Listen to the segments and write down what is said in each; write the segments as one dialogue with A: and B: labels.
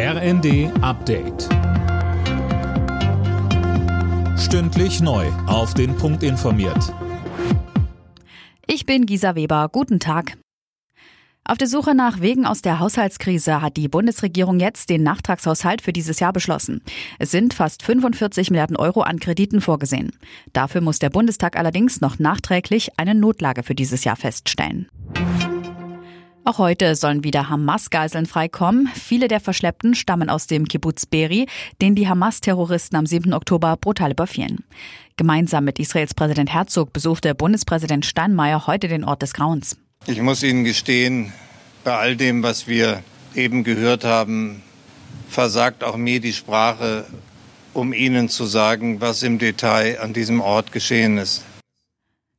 A: RND Update. Stündlich neu. Auf den Punkt informiert.
B: Ich bin Gisa Weber. Guten Tag. Auf der Suche nach Wegen aus der Haushaltskrise hat die Bundesregierung jetzt den Nachtragshaushalt für dieses Jahr beschlossen. Es sind fast 45 Milliarden Euro an Krediten vorgesehen. Dafür muss der Bundestag allerdings noch nachträglich eine Notlage für dieses Jahr feststellen. Auch heute sollen wieder Hamas-Geiseln freikommen. Viele der Verschleppten stammen aus dem Kibbutz Beri, den die Hamas-Terroristen am 7. Oktober brutal überfielen. Gemeinsam mit Israels Präsident Herzog besuchte Bundespräsident Steinmeier heute den Ort des Grauens.
C: Ich muss Ihnen gestehen, bei all dem, was wir eben gehört haben, versagt auch mir die Sprache, um Ihnen zu sagen, was im Detail an diesem Ort geschehen ist.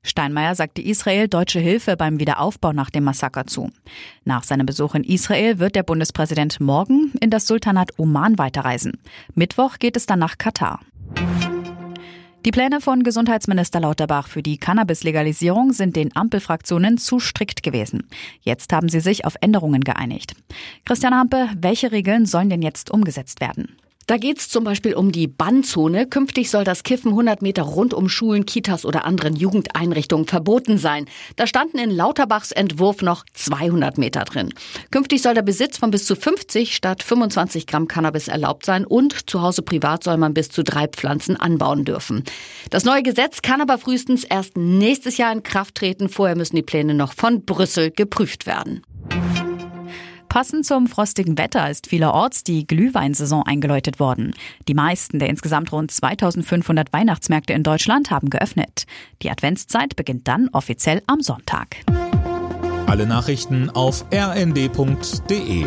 B: Steinmeier sagte Israel deutsche Hilfe beim Wiederaufbau nach dem Massaker zu. Nach seinem Besuch in Israel wird der Bundespräsident morgen in das Sultanat Oman weiterreisen. Mittwoch geht es dann nach Katar. Die Pläne von Gesundheitsminister Lauterbach für die Cannabis-Legalisierung sind den Ampelfraktionen zu strikt gewesen. Jetzt haben sie sich auf Änderungen geeinigt. Christian Hampe, welche Regeln sollen denn jetzt umgesetzt werden?
D: Da geht es zum Beispiel um die Bannzone. Künftig soll das Kiffen 100 Meter rund um Schulen, Kitas oder anderen Jugendeinrichtungen verboten sein. Da standen in Lauterbachs Entwurf noch 200 Meter drin. Künftig soll der Besitz von bis zu 50 statt 25 Gramm Cannabis erlaubt sein und zu Hause privat soll man bis zu drei Pflanzen anbauen dürfen. Das neue Gesetz kann aber frühestens erst nächstes Jahr in Kraft treten. Vorher müssen die Pläne noch von Brüssel geprüft werden.
B: Passend zum frostigen Wetter ist vielerorts die Glühweinsaison eingeläutet worden. Die meisten der insgesamt rund 2500 Weihnachtsmärkte in Deutschland haben geöffnet. Die Adventszeit beginnt dann offiziell am Sonntag.
A: Alle Nachrichten auf rnd.de